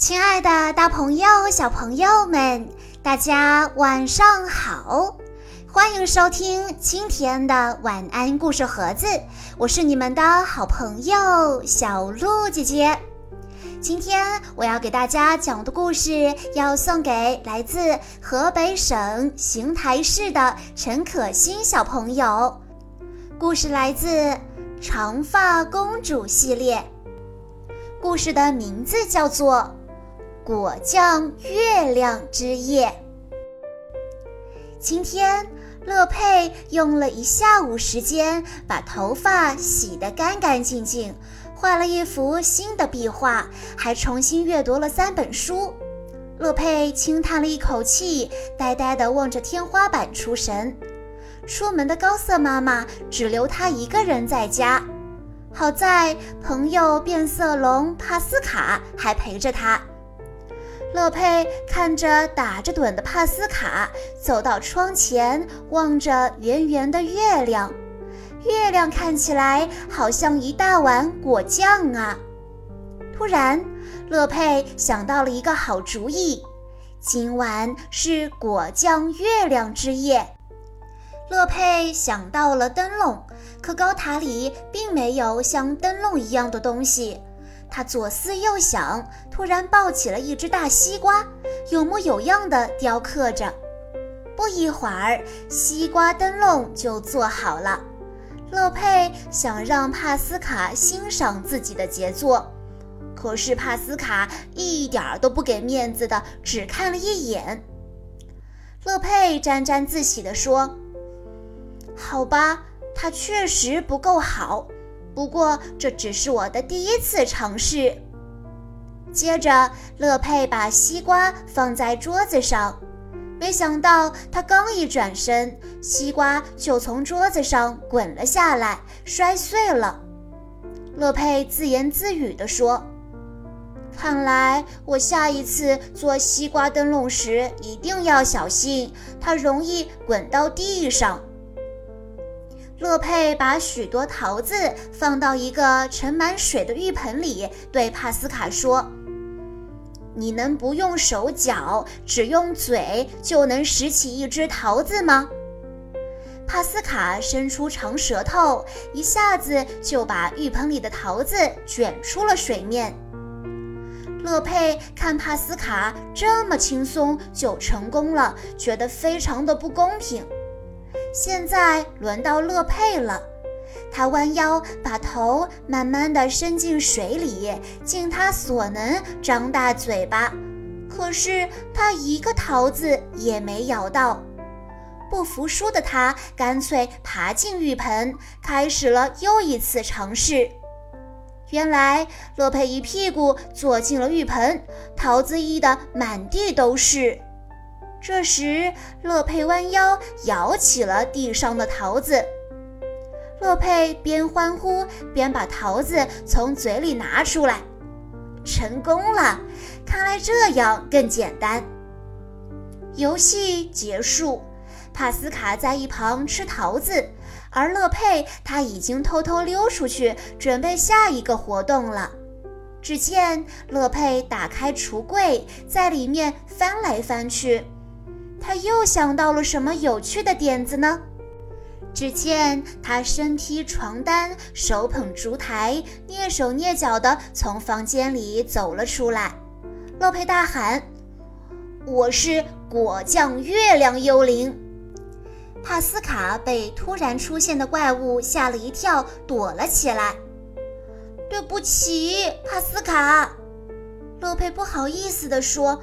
亲爱的，大朋友、小朋友们，大家晚上好！欢迎收听今天的晚安故事盒子，我是你们的好朋友小鹿姐姐。今天我要给大家讲的故事，要送给来自河北省邢台市的陈可欣小朋友。故事来自《长发公主》系列，故事的名字叫做。果酱月亮之夜。今天，乐佩用了一下午时间把头发洗得干干净净，画了一幅新的壁画，还重新阅读了三本书。乐佩轻叹了一口气，呆呆地望着天花板出神。出门的高瑟妈妈只留她一个人在家，好在朋友变色龙帕斯卡还陪着她。乐佩看着打着盹的帕斯卡，走到窗前，望着圆圆的月亮。月亮看起来好像一大碗果酱啊！突然，乐佩想到了一个好主意：今晚是果酱月亮之夜。乐佩想到了灯笼，可高塔里并没有像灯笼一样的东西。他左思右想，突然抱起了一只大西瓜，有模有样的雕刻着。不一会儿，西瓜灯笼就做好了。乐佩想让帕斯卡欣赏自己的杰作，可是帕斯卡一点都不给面子的，只看了一眼。乐佩沾沾自喜地说：“好吧，它确实不够好。”不过这只是我的第一次尝试。接着，乐佩把西瓜放在桌子上，没想到他刚一转身，西瓜就从桌子上滚了下来，摔碎了。乐佩自言自语地说：“看来我下一次做西瓜灯笼时一定要小心，它容易滚到地上。”乐佩把许多桃子放到一个盛满水的浴盆里，对帕斯卡说：“你能不用手脚，只用嘴就能拾起一只桃子吗？”帕斯卡伸出长舌头，一下子就把浴盆里的桃子卷出了水面。乐佩看帕斯卡这么轻松就成功了，觉得非常的不公平。现在轮到乐佩了，他弯腰把头慢慢地伸进水里，尽他所能张大嘴巴，可是他一个桃子也没咬到。不服输的他干脆爬进浴盆，开始了又一次尝试。原来乐佩一屁股坐进了浴盆，桃子溢得满地都是。这时，乐佩弯腰舀起了地上的桃子。乐佩边欢呼边把桃子从嘴里拿出来，成功了！看来这样更简单。游戏结束，帕斯卡在一旁吃桃子，而乐佩他已经偷偷溜出去，准备下一个活动了。只见乐佩打开橱柜，在里面翻来翻去。他又想到了什么有趣的点子呢？只见他身披床单，手捧烛台，蹑手蹑脚地从房间里走了出来。乐佩大喊：“我是果酱月亮幽灵！”帕斯卡被突然出现的怪物吓了一跳，躲了起来。“对不起，帕斯卡。”乐佩不好意思地说。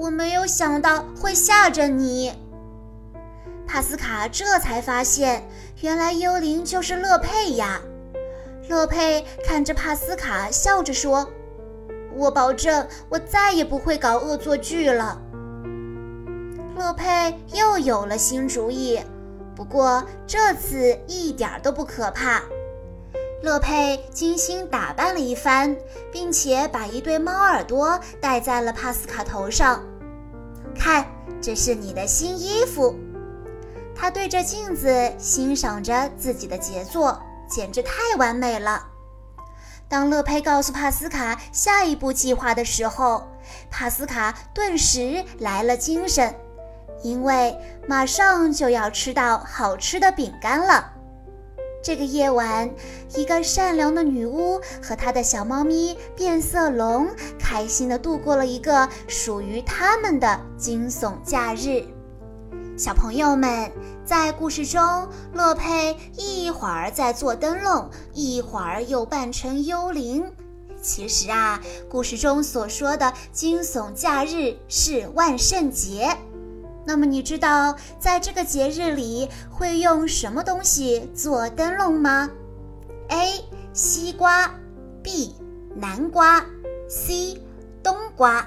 我没有想到会吓着你，帕斯卡这才发现，原来幽灵就是乐佩呀。乐佩看着帕斯卡，笑着说：“我保证，我再也不会搞恶作剧了。”乐佩又有了新主意，不过这次一点都不可怕。乐佩精心打扮了一番，并且把一对猫耳朵戴在了帕斯卡头上。看，这是你的新衣服。他对着镜子欣赏着自己的杰作，简直太完美了。当乐佩告诉帕斯卡下一步计划的时候，帕斯卡顿时来了精神，因为马上就要吃到好吃的饼干了。这个夜晚，一个善良的女巫和她的小猫咪变色龙开心地度过了一个属于他们的惊悚假日。小朋友们，在故事中，乐佩一会儿在做灯笼，一会儿又扮成幽灵。其实啊，故事中所说的惊悚假日是万圣节。那么你知道在这个节日里会用什么东西做灯笼吗？A. 西瓜，B. 南瓜，C. 冬瓜。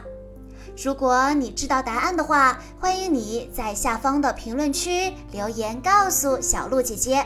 如果你知道答案的话，欢迎你在下方的评论区留言告诉小鹿姐姐。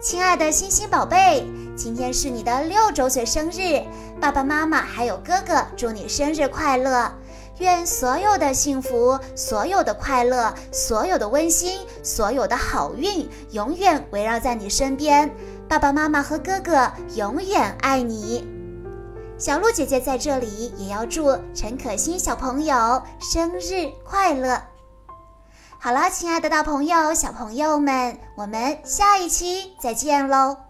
亲爱的星星宝贝，今天是你的六周岁生日，爸爸妈妈还有哥哥祝你生日快乐！愿所有的幸福、所有的快乐、所有的温馨、所有的好运永远围绕在你身边。爸爸妈妈和哥哥永远爱你。小鹿姐姐在这里也要祝陈可辛小朋友生日快乐。好了，亲爱的大朋友、小朋友们，我们下一期再见喽！